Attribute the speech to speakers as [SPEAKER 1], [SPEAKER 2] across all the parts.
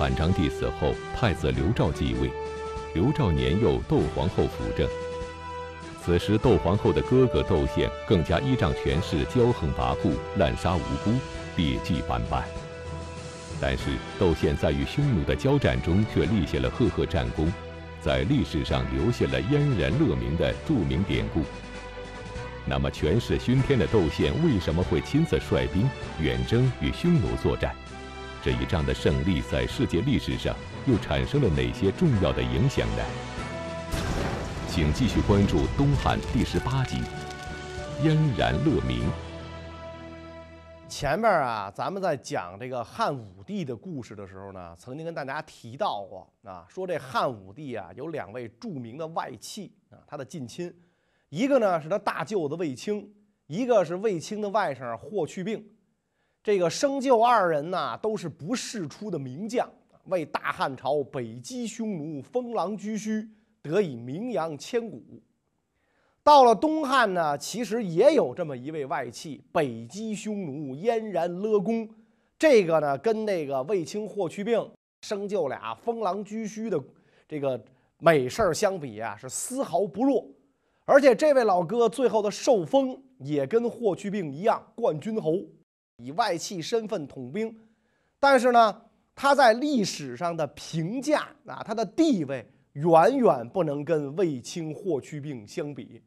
[SPEAKER 1] 汉章帝死后，太子刘肇继位。刘肇年幼，窦皇后辅政。此时，窦皇后的哥哥窦宪更加依仗权势，骄横跋扈，滥杀无辜，劣迹斑斑。但是，窦宪在与匈奴的交战中却立下了赫赫战功，在历史上留下了燕然乐鸣的著名典故。那么，权势熏天的窦宪为什么会亲自率兵远征与匈奴作战？这一仗的胜利在世界历史上又产生了哪些重要的影响呢？请继续关注《东汉》第十八集《燕然乐鸣》。
[SPEAKER 2] 前面啊，咱们在讲这个汉武帝的故事的时候呢，曾经跟大家提到过啊，说这汉武帝啊有两位著名的外戚啊，他的近亲，一个呢是他大舅子卫青，一个是卫青的外甥霍去病。这个生就二人呐，都是不世出的名将，为大汉朝北击匈奴，封狼居胥，得以名扬千古。到了东汉呢，其实也有这么一位外戚，北击匈奴，燕然勒功。这个呢，跟那个卫青、霍去病生就俩封狼居胥的这个美事儿相比啊，是丝毫不弱。而且这位老哥最后的受封也跟霍去病一样，冠军侯。以外戚身份统兵，但是呢，他在历史上的评价啊，他的地位远远不能跟卫青、霍去病相比。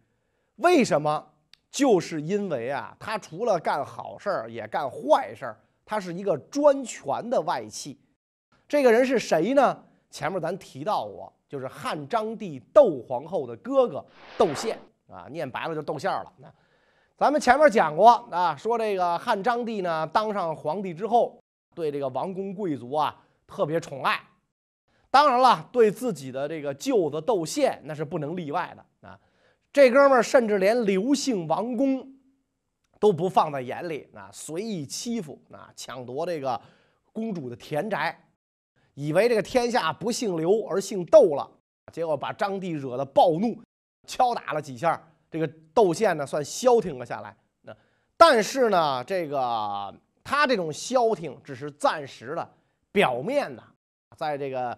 [SPEAKER 2] 为什么？就是因为啊，他除了干好事儿，也干坏事儿。他是一个专权的外戚。这个人是谁呢？前面咱提到过，就是汉章帝窦皇后的哥哥窦宪啊，念白了就窦宪了。咱们前面讲过啊，说这个汉章帝呢当上皇帝之后，对这个王公贵族啊特别宠爱。当然了，对自己的这个舅子窦宪那是不能例外的啊。这哥们儿甚至连刘姓王公都不放在眼里啊，随意欺负啊，抢夺这个公主的田宅，以为这个天下不姓刘而姓窦了，结果把章帝惹得暴怒，敲打了几下。这个窦宪呢，算消停了下来。那但是呢，这个他这种消停只是暂时的、表面的，在这个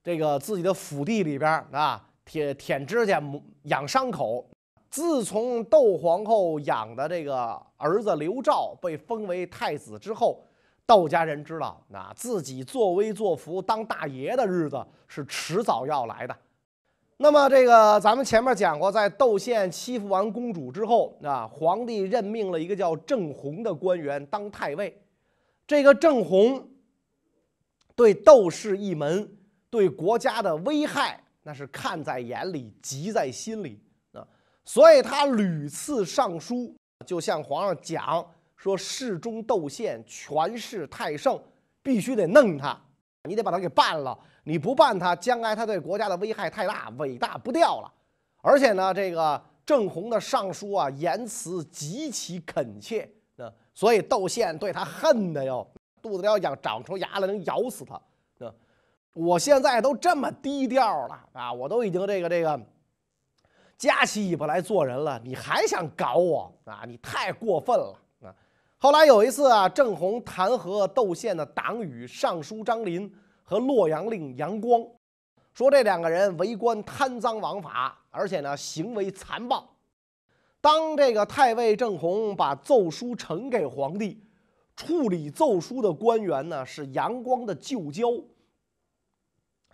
[SPEAKER 2] 这个自己的府邸里边啊，舔舔指甲、养伤口。自从窦皇后养的这个儿子刘肇被封为太子之后，窦家人知道，那自己作威作福、当大爷的日子是迟早要来的。那么这个咱们前面讲过，在窦宪欺负完公主之后啊，皇帝任命了一个叫郑弘的官员当太尉。这个郑弘对窦氏一门、对国家的危害，那是看在眼里、急在心里啊，所以他屡次上书，就向皇上讲说：世中窦宪权势太盛，必须得弄他，你得把他给办了。你不办他，将来他对国家的危害太大，伟大不掉了。而且呢，这个郑弘的上书啊，言辞极其恳切，啊，所以窦宪对他恨的哟，肚子里要长长出牙来能咬死他。啊，我现在都这么低调了啊，我都已经这个这个夹起尾巴来做人了，你还想搞我啊？你太过分了啊！后来有一次啊，郑弘弹劾窦宪的党羽尚书张林。和洛阳令杨光说，这两个人为官贪赃枉法，而且呢行为残暴。当这个太尉郑弘把奏书呈给皇帝，处理奏书的官员呢是杨光的旧交，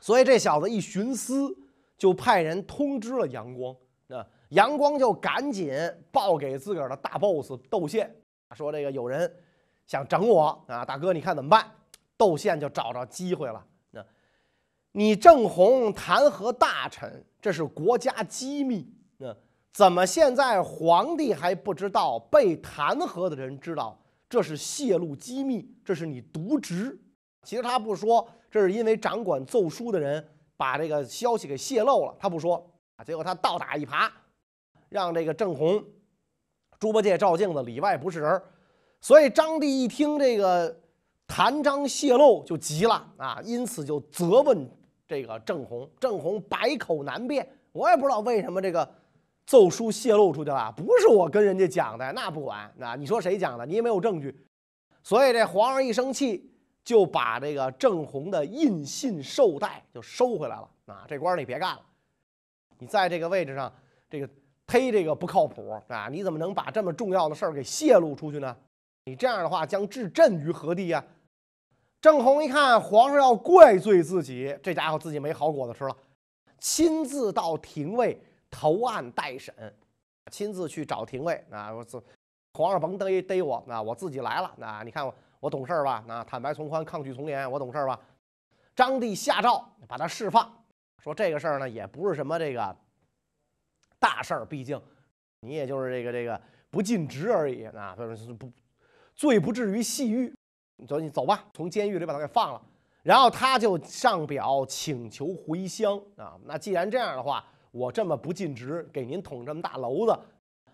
[SPEAKER 2] 所以这小子一寻思，就派人通知了杨光。那杨光就赶紧报给自个儿的大 boss 窦宪，说这个有人想整我啊，大哥你看怎么办？窦宪就找着机会了。你郑弘弹劾大臣，这是国家机密。那怎么现在皇帝还不知道？被弹劾的人知道，这是泄露机密，这是你渎职。其实他不说，这是因为掌管奏书的人把这个消息给泄露了。他不说啊，结果他倒打一耙，让这个郑弘、猪八戒、照镜子里外不是人。所以张帝一听这个。谭章泄露就急了啊，因此就责问这个郑弘。郑弘百口难辩，我也不知道为什么这个奏书泄露出去了，不是我跟人家讲的，那不管，那你说谁讲的？你也没有证据，所以这皇上一生气，就把这个郑弘的印信绶带就收回来了啊！这官你别干了，你在这个位置上，这个忒这个不靠谱啊！你怎么能把这么重要的事儿给泄露出去呢？你这样的话将置朕于何地呀？郑弘一看皇上要怪罪自己，这家伙自己没好果子吃了，亲自到廷尉投案待审，亲自去找廷尉啊！我自皇上甭逮逮我啊！我自己来了啊！你看我。我懂事吧？那坦白从宽，抗拒从严，我懂事吧？张帝下诏把他释放，说这个事儿呢也不是什么这个大事儿，毕竟你也就是这个这个不尽职而已啊，不不罪不至于细狱。你走你走吧，从监狱里把他给放了，然后他就上表请求回乡啊。那既然这样的话，我这么不尽职，给您捅这么大娄子，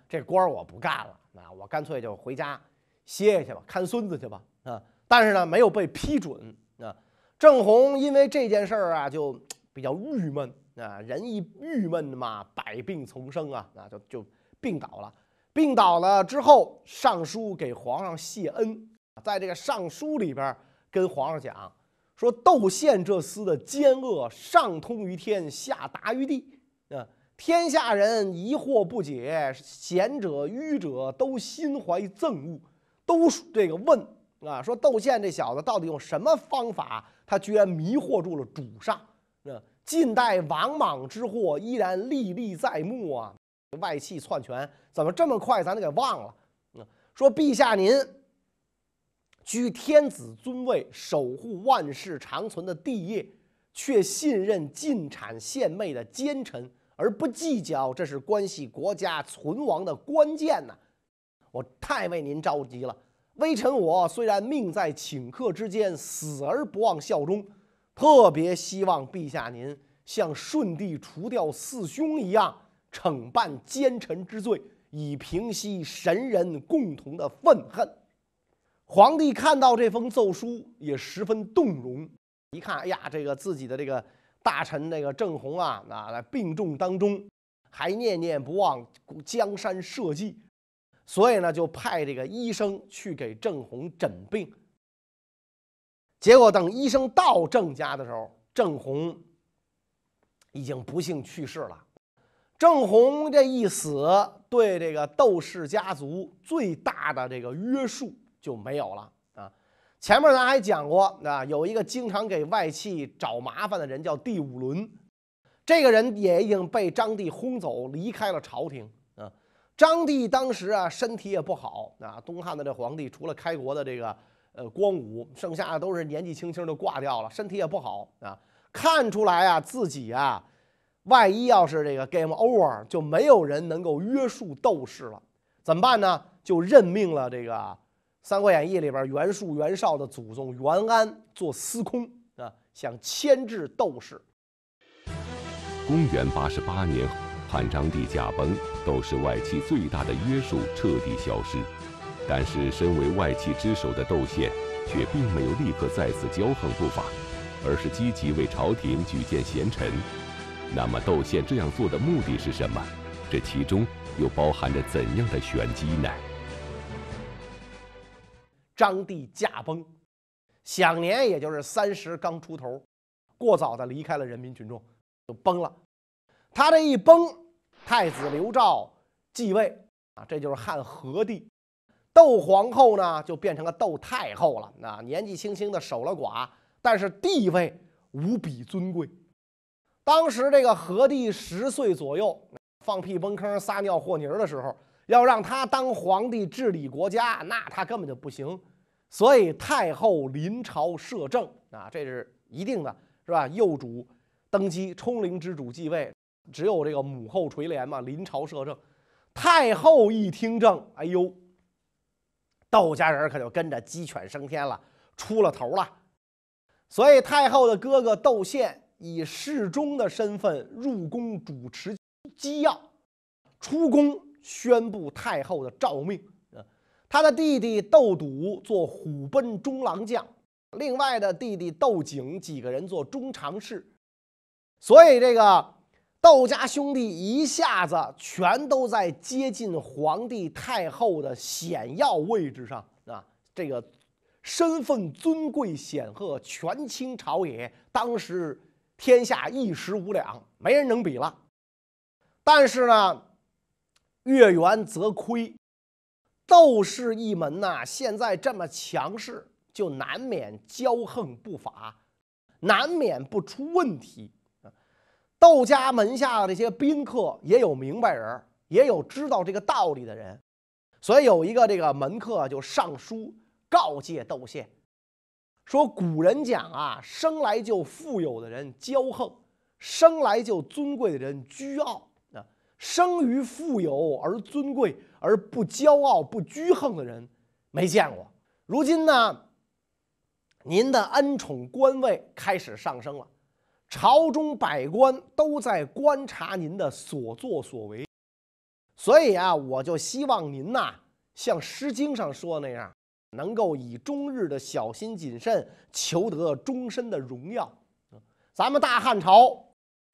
[SPEAKER 2] 这官我不干了，那我干脆就回家歇歇去吧，看孙子去吧。啊，但是呢，没有被批准啊。郑弘因为这件事儿啊，就比较郁闷啊。人一郁闷嘛，百病丛生啊，那就就病倒了。病倒了之后，上书给皇上谢恩，在这个上书里边跟皇上讲说：窦宪这厮的奸恶，上通于天，下达于地啊。天下人疑惑不解，贤者愚者都心怀憎恶，都这个问。啊，说窦宪这小子到底用什么方法，他居然迷惑住了主上？啊，近代王莽之祸依然历历在目啊！外戚篡权怎么这么快咱就给忘了？啊，说陛下您居天子尊位，守护万世长存的帝业，却信任进谗献媚的奸臣，而不计较这是关系国家存亡的关键呐？我太为您着急了。微臣我虽然命在顷刻之间，死而不忘效忠，特别希望陛下您像顺帝除掉四凶一样，惩办奸臣之罪，以平息神人共同的愤恨。皇帝看到这封奏书，也十分动容。一看，哎呀，这个自己的这个大臣那个郑弘啊，那在病重当中，还念念不忘江山社稷。所以呢，就派这个医生去给郑弘诊病。结果等医生到郑家的时候，郑弘已经不幸去世了。郑弘这一死，对这个窦氏家族最大的这个约束就没有了啊。前面咱还讲过啊，有一个经常给外戚找麻烦的人叫第五伦，这个人也已经被张帝轰走，离开了朝廷啊。张帝当时啊，身体也不好啊。东汉的这皇帝，除了开国的这个呃光武，剩下的都是年纪轻轻就挂掉了，身体也不好啊。看出来啊，自己啊，万一要是这个 game over，就没有人能够约束窦氏了，怎么办呢？就任命了这个《三国演义》里边袁术、袁绍的祖宗袁安做司空啊，想牵制窦氏。
[SPEAKER 1] 公元八十八年。汉章帝驾崩，窦氏外戚最大的约束彻底消失。但是，身为外戚之首的窦宪，却并没有立刻再次骄横不法，而是积极为朝廷举荐贤臣。那么，窦宪这样做的目的是什么？这其中又包含着怎样的玄机呢？
[SPEAKER 2] 张帝驾崩，享年也就是三十刚出头，过早的离开了人民群众，就崩了。他这一崩。太子刘肇继位啊，这就是汉和帝。窦皇后呢，就变成了窦太后了。那年纪轻轻的守了寡，但是地位无比尊贵。当时这个和帝十岁左右，放屁崩坑、撒尿和泥的时候，要让他当皇帝治理国家，那他根本就不行。所以太后临朝摄政啊，这是一定的，是吧？幼主登基，冲灵之主继位。只有这个母后垂帘嘛，临朝摄政。太后一听政，哎呦，窦家人可就跟着鸡犬升天了，出了头了。所以太后的哥哥窦宪以侍中的身份入宫主持机要，出宫宣布太后的诏命。他的弟弟窦笃做虎贲中郎将，另外的弟弟窦景几个人做中常侍。所以这个。窦家兄弟一下子全都在接近皇帝太后的显要位置上啊！这个身份尊贵显赫，权倾朝野，当时天下一时无两，没人能比了。但是呢，月圆则亏，窦氏一门呐，现在这么强势，就难免骄横不法，难免不出问题。窦家门下的这些宾客也有明白人，也有知道这个道理的人，所以有一个这个门客就上书告诫窦宪，说古人讲啊，生来就富有的人骄横，生来就尊贵的人倨傲，生于富有而尊贵而不骄傲不倨横的人没见过。如今呢，您的恩宠官位开始上升了。朝中百官都在观察您的所作所为，所以啊，我就希望您呐，像《诗经》上说那样，能够以终日的小心谨慎，求得终身的荣耀。咱们大汉朝，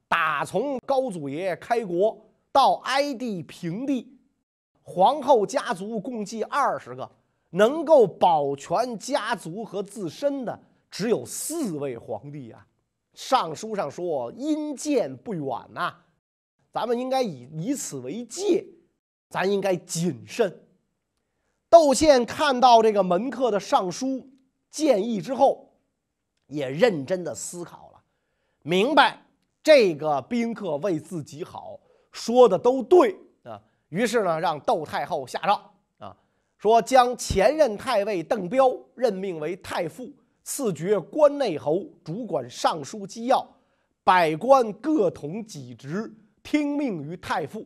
[SPEAKER 2] 打从高祖爷爷开国到哀帝平帝，皇后家族共计二十个，能够保全家族和自身的只有四位皇帝啊。上书上说：“阴见不远呐，咱们应该以以此为戒，咱应该谨慎。”窦宪看到这个门客的上书建议之后，也认真的思考了，明白这个宾客为自己好，说的都对啊。于是呢，让窦太后下诏啊，说将前任太尉邓彪任命为太傅。赐爵关内侯，主管尚书机要，百官各统己职，听命于太傅。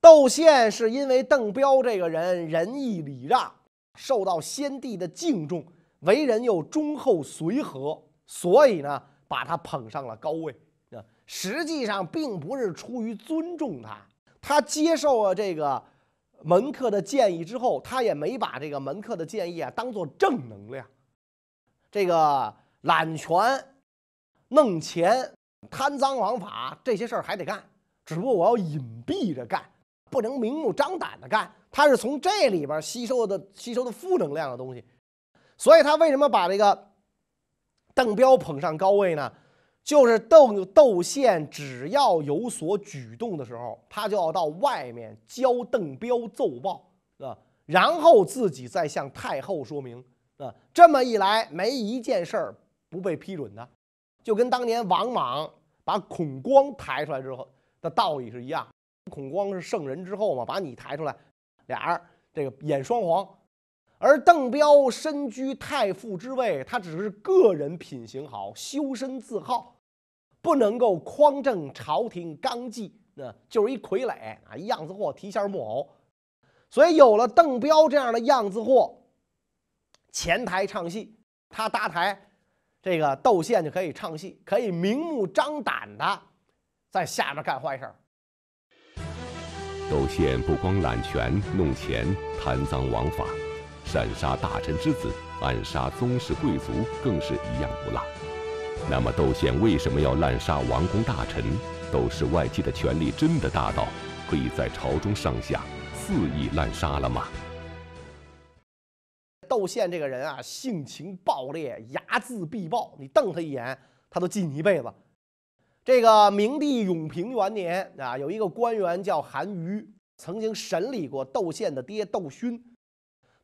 [SPEAKER 2] 窦宪是因为邓彪这个人仁义礼让，受到先帝的敬重，为人又忠厚随和，所以呢，把他捧上了高位。实际上并不是出于尊重他，他接受了这个门客的建议之后，他也没把这个门客的建议啊当做正能量。这个揽权、弄钱、贪赃枉法这些事儿还得干，只不过我要隐蔽着干，不能明目张胆的干。他是从这里边吸收的吸收的负能量的东西，所以他为什么把这个邓彪捧上高位呢？就是窦窦宪只要有所举动的时候，他就要到外面交邓彪奏报啊，然后自己再向太后说明。啊，这么一来，没一件事儿不被批准的，就跟当年王莽把孔光抬出来之后的道理是一样。孔光是圣人之后嘛，把你抬出来，俩人这个演双簧。而邓彪身居太傅之位，他只是个人品行好，修身自好，不能够匡正朝廷纲纪，那就是一傀儡啊，样子货，提线木偶。所以有了邓彪这样的样子货。前台唱戏，他搭台，这个窦宪就可以唱戏，可以明目张胆的在下面干坏事儿。
[SPEAKER 1] 窦宪不光揽权弄钱、贪赃枉法，擅杀大臣之子、暗杀宗室贵族，更是一样不落。那么窦宪为什么要滥杀王公大臣？窦氏外戚的权力真的大到可以在朝中上下肆意滥杀了吗？
[SPEAKER 2] 窦宪这个人啊，性情暴烈，睚眦必报。你瞪他一眼，他都记你一辈子。这个明帝永平元年啊，有一个官员叫韩愈，曾经审理过窦宪的爹窦勋。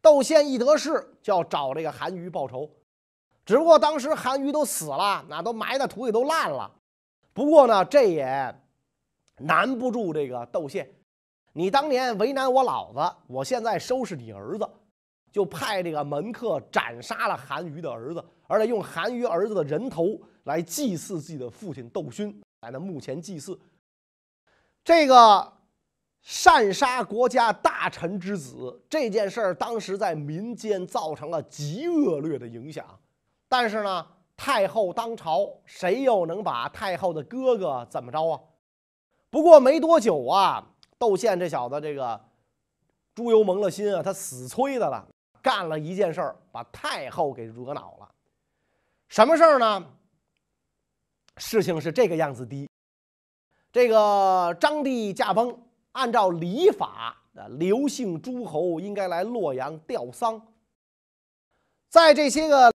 [SPEAKER 2] 窦宪一得势，就要找这个韩愈报仇。只不过当时韩愈都死了，那都埋在土里都烂了。不过呢，这也难不住这个窦宪。你当年为难我老子，我现在收拾你儿子。就派这个门客斩杀了韩愈的儿子，而且用韩愈儿子的人头来祭祀自己的父亲窦勋，在那墓前祭祀。这个擅杀国家大臣之子这件事儿，当时在民间造成了极恶劣的影响。但是呢，太后当朝，谁又能把太后的哥哥怎么着啊？不过没多久啊，窦宪这小子这个猪油蒙了心啊，他死催的了。干了一件事儿，把太后给惹恼了。什么事儿呢？事情是这个样子的：这个张帝驾崩，按照礼法，刘姓诸侯应该来洛阳吊丧。在这些个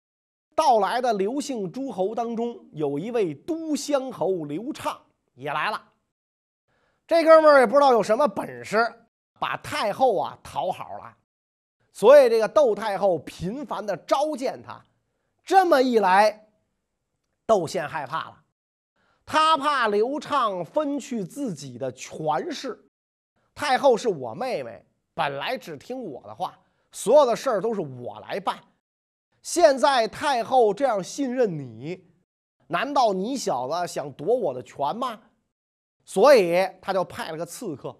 [SPEAKER 2] 到来的刘姓诸侯当中，有一位都乡侯刘畅也来了。这哥们儿也不知道有什么本事，把太后啊讨好了，所以这个窦太后频繁的召见他。这么一来，窦宪害怕了，他怕刘畅分去自己的权势。太后是我妹妹，本来只听我的话，所有的事儿都是我来办。现在太后这样信任你，难道你小子想夺我的权吗？所以他就派了个刺客，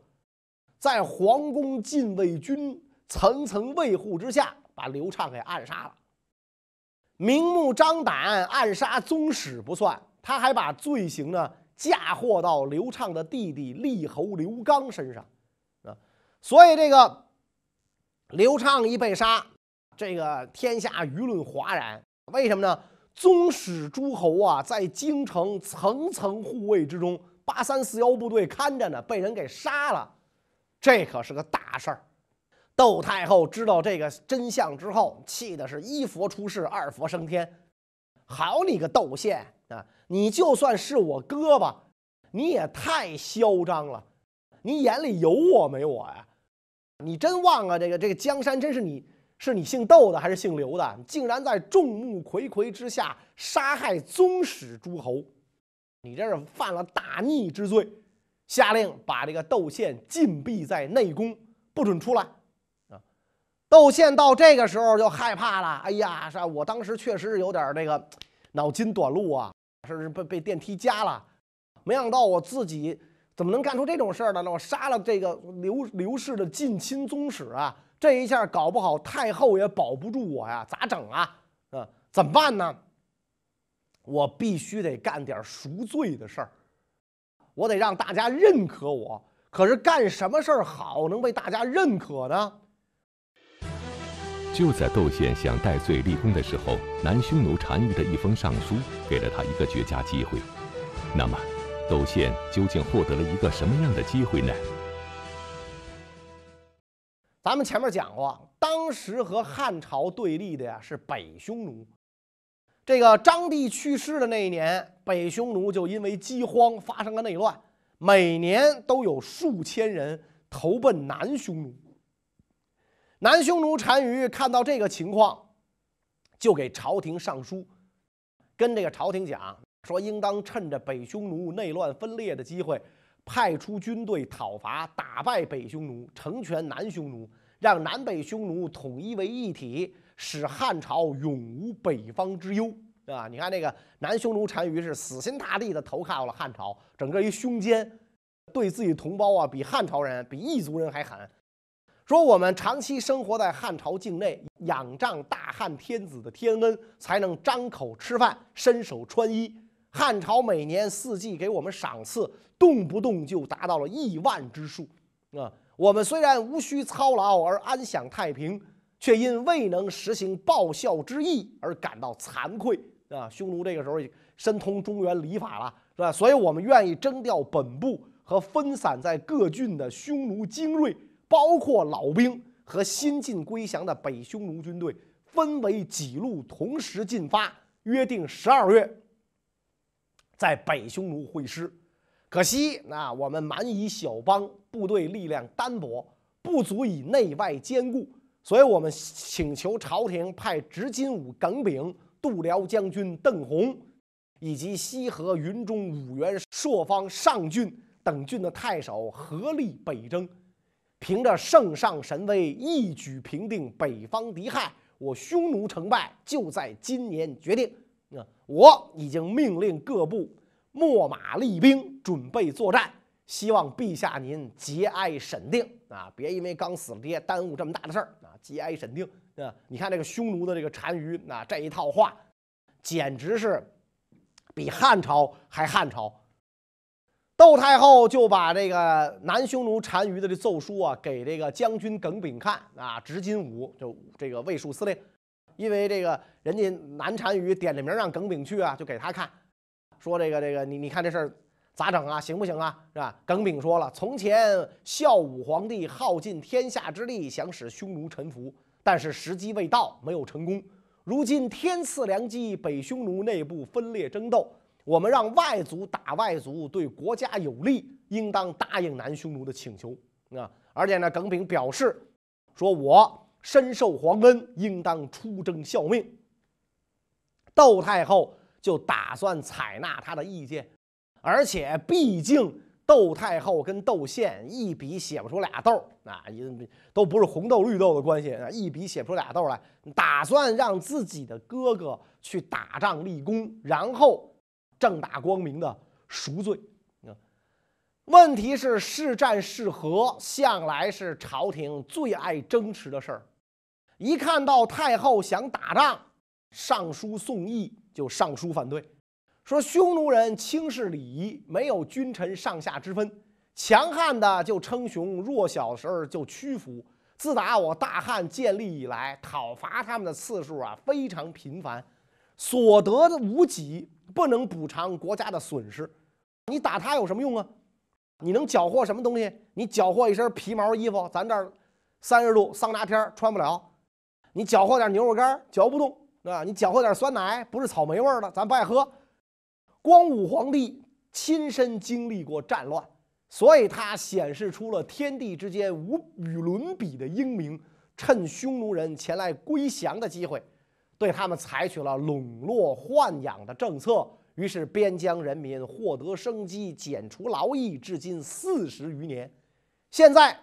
[SPEAKER 2] 在皇宫禁卫军层层卫护之下，把刘畅给暗杀了。明目张胆暗杀宗室不算，他还把罪行呢嫁祸到刘畅的弟弟立侯刘刚身上，啊，所以这个刘畅一被杀。这个天下舆论哗然，为什么呢？宗室诸侯啊，在京城层层护卫之中，八三四幺部队看着呢，被人给杀了，这可是个大事儿。窦太后知道这个真相之后，气的是一佛出世，二佛升天。好你个窦宪啊，你就算是我哥吧，你也太嚣张了，你眼里有我没我呀？你真忘了这个这个江山真是你？是你姓窦的还是姓刘的？竟然在众目睽睽之下杀害宗室诸侯，你这是犯了大逆之罪！下令把这个窦宪禁闭在内宫，不准出来。啊，窦宪到这个时候就害怕了。哎呀，是我当时确实是有点这个脑筋短路啊，是被被电梯夹了。没想到我自己怎么能干出这种事儿呢？那我杀了这个刘刘氏的近亲宗室啊！这一下搞不好太后也保不住我呀，咋整啊？啊，怎么办呢？我必须得干点赎罪的事儿，我得让大家认可我。可是干什么事儿好能被大家认可呢？
[SPEAKER 1] 就在窦宪想戴罪立功的时候，南匈奴单于的一封上书给了他一个绝佳机会。那么，窦宪究竟获得了一个什么样的机会呢？
[SPEAKER 2] 咱们前面讲过，当时和汉朝对立的呀是北匈奴。这个张帝去世的那一年，北匈奴就因为饥荒发生了内乱，每年都有数千人投奔南匈奴。南匈奴单于看到这个情况，就给朝廷上书，跟这个朝廷讲说，应当趁着北匈奴内乱分裂的机会。派出军队讨伐，打败北匈奴，成全南匈奴，让南北匈奴统一为一体，使汉朝永无北方之忧，对吧？你看那个南匈奴单于是死心塌地的投靠了汉朝，整个一胸奸，对自己同胞啊，比汉朝人、比异族人还狠。说我们长期生活在汉朝境内，仰仗大汉天子的天恩，才能张口吃饭，伸手穿衣。汉朝每年四季给我们赏赐。动不动就达到了亿万之数，啊！我们虽然无需操劳而安享太平，却因未能实行报效之义而感到惭愧，啊！匈奴这个时候深通中原礼法了，是吧？所以我们愿意征调本部和分散在各郡的匈奴精锐，包括老兵和新晋归降的北匈奴军队，分为几路同时进发，约定十二月在北匈奴会师。可惜，那我们蛮夷小邦，部队力量单薄，不足以内外兼顾，所以我们请求朝廷派执金吾耿炳、度辽将军邓弘，以及西河、云中、五原、朔方、上郡等郡的太守合力北征，凭着圣上神威，一举平定北方敌害。我匈奴成败就在今年决定。啊，我已经命令各部。秣马厉兵，准备作战。希望陛下您节哀审定啊，别因为刚死了爹耽误这么大的事儿啊！节哀审定啊！你看这个匈奴的这个单于啊，这一套话，简直是比汉朝还汉朝。窦太后就把这个南匈奴单于的这奏书啊，给这个将军耿炳看啊，执金吾就这个卫戍司令，因为这个人家南单于点着名让耿炳去啊，就给他看。说这个这个你你看这事儿咋整啊？行不行啊？是吧？耿炳说了，从前孝武皇帝耗尽天下之力，想使匈奴臣服，但是时机未到，没有成功。如今天赐良机，北匈奴内部分裂争斗，我们让外族打外族，对国家有利，应当答应南匈奴的请求啊！而且呢，耿炳表示说：“我深受皇恩，应当出征效命。”窦太后就打算采纳他的意见，而且毕竟。窦太后跟窦宪一笔写不出俩豆啊，都不是红豆绿豆的关系啊，一笔写不出俩豆来，打算让自己的哥哥去打仗立功，然后正大光明的赎罪。问题是是战是和，向来是朝廷最爱争持的事儿。一看到太后想打仗，上书宋义就上书反对。说匈奴人轻视礼仪，没有君臣上下之分，强悍的就称雄，弱小时候就屈服。自打我大汉建立以来，讨伐他们的次数啊非常频繁，所得的无几，不能补偿国家的损失。你打他有什么用啊？你能缴获什么东西？你缴获一身皮毛衣服，咱这儿三十度桑拿天穿不了。你搅和点牛肉干，嚼不动，对吧？你搅和点酸奶，不是草莓味的，咱不爱喝。光武皇帝亲身经历过战乱，所以他显示出了天地之间无与伦比的英明。趁匈奴人前来归降的机会，对他们采取了笼络豢养的政策，于是边疆人民获得生机，减除劳役，至今四十余年。现在，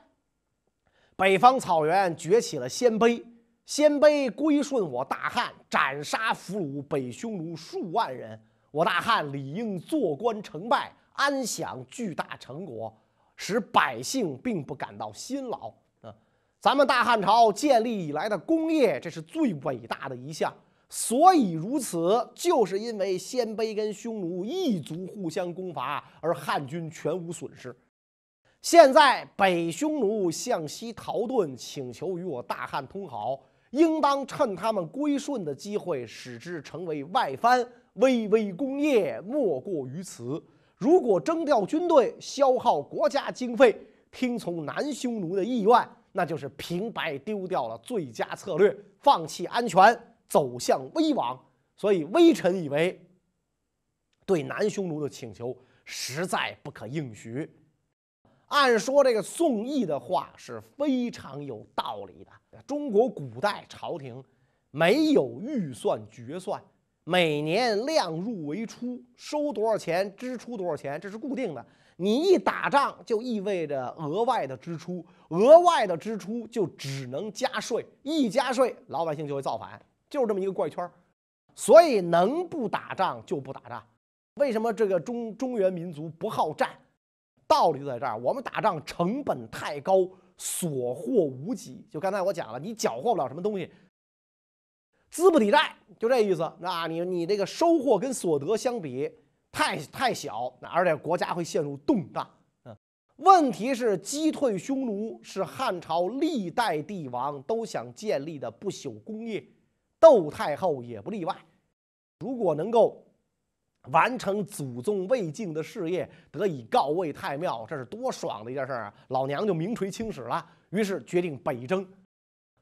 [SPEAKER 2] 北方草原崛起了鲜卑，鲜卑归顺我大汉，斩杀俘虏北匈奴数万人。我大汉理应坐观成败，安享巨大成果，使百姓并不感到辛劳啊！咱们大汉朝建立以来的功业，这是最伟大的一项。所以如此，就是因为鲜卑跟匈奴一族互相攻伐，而汉军全无损失。现在北匈奴向西逃遁，请求与我大汉通好，应当趁他们归顺的机会，使之成为外藩。巍巍功业莫过于此。如果征调军队，消耗国家经费，听从南匈奴的意愿，那就是平白丢掉了最佳策略，放弃安全，走向危亡。所以微臣以为，对南匈奴的请求实在不可应许。按说这个宋义的话是非常有道理的。中国古代朝廷没有预算决算。每年量入为出，收多少钱，支出多少钱，这是固定的。你一打仗，就意味着额外的支出，额外的支出就只能加税，一加税，老百姓就会造反，就是这么一个怪圈。所以能不打仗就不打仗。为什么这个中中原民族不好战？道理在这儿。我们打仗成本太高，所获无几。就刚才我讲了，你缴获不了什么东西。资不抵债，就这意思。那你你这个收获跟所得相比太太小，而且国家会陷入动荡。嗯，问题是击退匈奴是汉朝历代帝王都想建立的不朽功业，窦太后也不例外。如果能够完成祖宗未竟的事业，得以告慰太庙，这是多爽的一件事啊！老娘就名垂青史了。于是决定北征。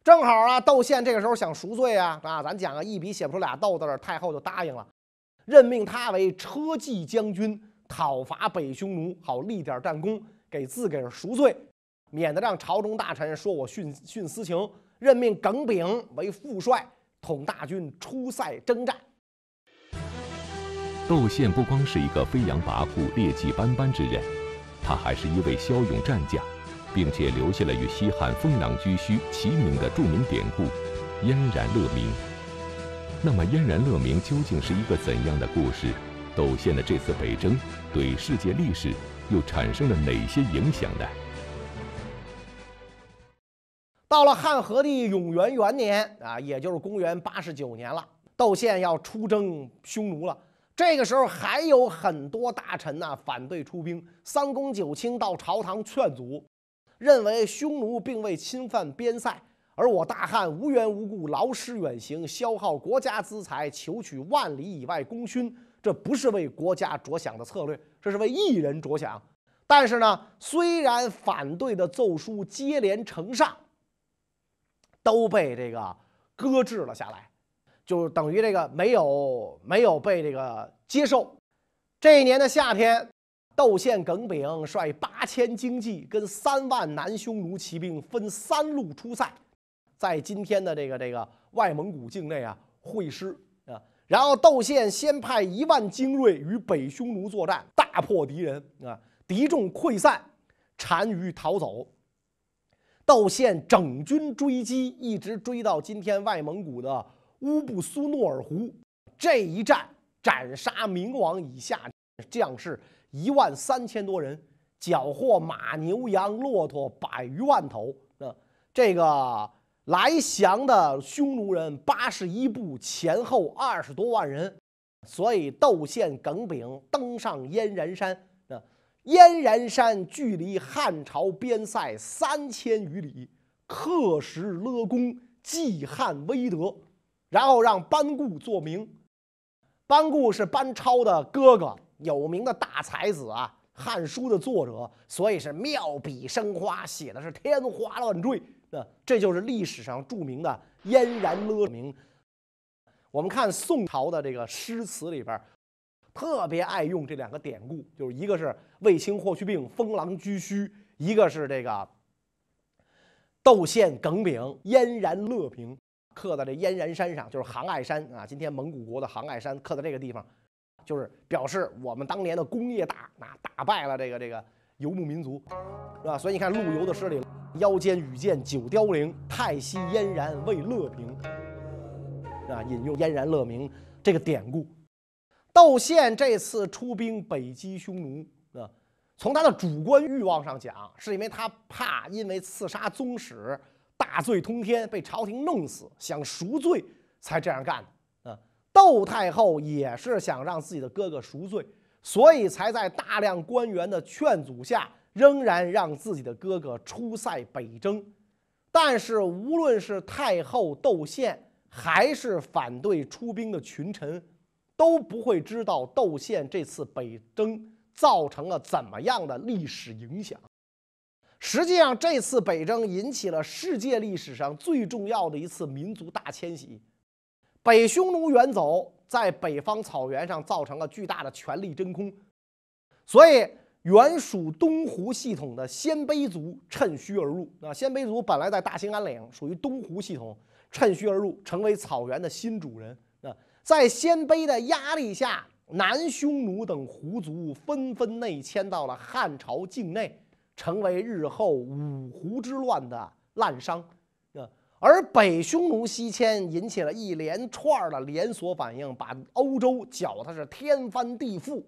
[SPEAKER 2] 正好啊，窦宪这个时候想赎罪啊啊！咱讲啊，一笔写不出俩豆字，太后就答应了，任命他为车骑将军，讨伐北匈奴，好立点战功，给自个儿赎罪，免得让朝中大臣说我徇徇私情。任命耿炳为副帅，统大军出塞征战。
[SPEAKER 1] 窦宪不光是一个飞扬跋扈、劣迹斑斑之人，他还是一位骁勇战将。并且留下了与西汉封狼居胥齐名的著名典故“燕然乐鸣”。那么，“燕然乐鸣”究竟是一个怎样的故事？窦宪的这次北征对世界历史又产生了哪些影响呢？
[SPEAKER 2] 到了汉和帝永元元年啊，也就是公元八十九年了，窦宪要出征匈奴了。这个时候还有很多大臣呢反对出兵，三公九卿到朝堂劝阻。认为匈奴并未侵犯边塞，而我大汉无缘无故劳师远行，消耗国家资财，求取万里以外功勋，这不是为国家着想的策略，这是为一人着想。但是呢，虽然反对的奏书接连呈上，都被这个搁置了下来。就等于这个没有没有被这个接受。这一年的夏天，窦宪耿炳率八千精骑跟三万南匈奴骑兵分三路出塞，在今天的这个这个外蒙古境内啊会师啊。然后窦宪先派一万精锐与北匈奴作战，大破敌人啊，敌众溃散，单于逃走。窦宪整军追击，一直追到今天外蒙古的乌布苏诺尔湖。这一战斩杀明王以下将士一万三千多人，缴获马、牛、羊、骆驼百余万头。啊，这个。来降的匈奴人八十一部，前后二十多万人，所以窦宪耿炳登上燕然山。啊，燕然山距离汉朝边塞三千余里，刻石勒功，祭汉威德，然后让班固作名。班固是班超的哥哥，有名的大才子啊，《汉书》的作者，所以是妙笔生花，写的是天花乱坠。那这就是历史上著名的燕然勒名。我们看宋朝的这个诗词里边，特别爱用这两个典故，就是一个是卫青霍去病封狼居胥，一个是这个窦宪耿炳燕然勒平，刻在这燕然山上，就是杭爱山啊。今天蒙古国的杭爱山刻在这个地方，就是表示我们当年的工业大，那打败了这个这个游牧民族，是吧？所以你看陆游的诗里。腰间羽箭九凋零，太息嫣然为乐平。啊，引用嫣然乐明这个典故。窦宪这次出兵北击匈奴，啊，从他的主观欲望上讲，是因为他怕因为刺杀宗室大罪通天，被朝廷弄死，想赎罪才这样干的。啊，窦太后也是想让自己的哥哥赎罪，所以才在大量官员的劝阻下。仍然让自己的哥哥出塞北征，但是无论是太后窦宪，还是反对出兵的群臣，都不会知道窦宪这次北征造成了怎么样的历史影响。实际上，这次北征引起了世界历史上最重要的一次民族大迁徙。北匈奴远走，在北方草原上造成了巨大的权力真空，所以。原属东胡系统的鲜卑族趁虚而入。啊，鲜卑族本来在大兴安岭，属于东胡系统，趁虚而入，成为草原的新主人。啊，在鲜卑的压力下，南匈奴等胡族纷纷内迁到了汉朝境内，成为日后五胡之乱的滥觞。啊，而北匈奴西迁，引起了一连串的连锁反应，把欧洲搅的是天翻地覆，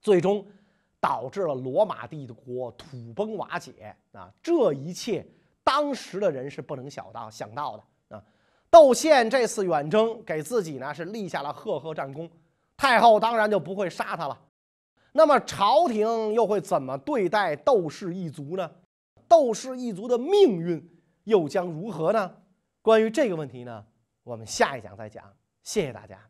[SPEAKER 2] 最终。导致了罗马帝国土崩瓦解啊！这一切当时的人是不能想到想到的啊！窦宪这次远征给自己呢是立下了赫赫战功，太后当然就不会杀他了。那么朝廷又会怎么对待窦氏一族呢？窦氏一族的命运又将如何呢？关于这个问题呢，我们下一讲再讲。谢谢大家。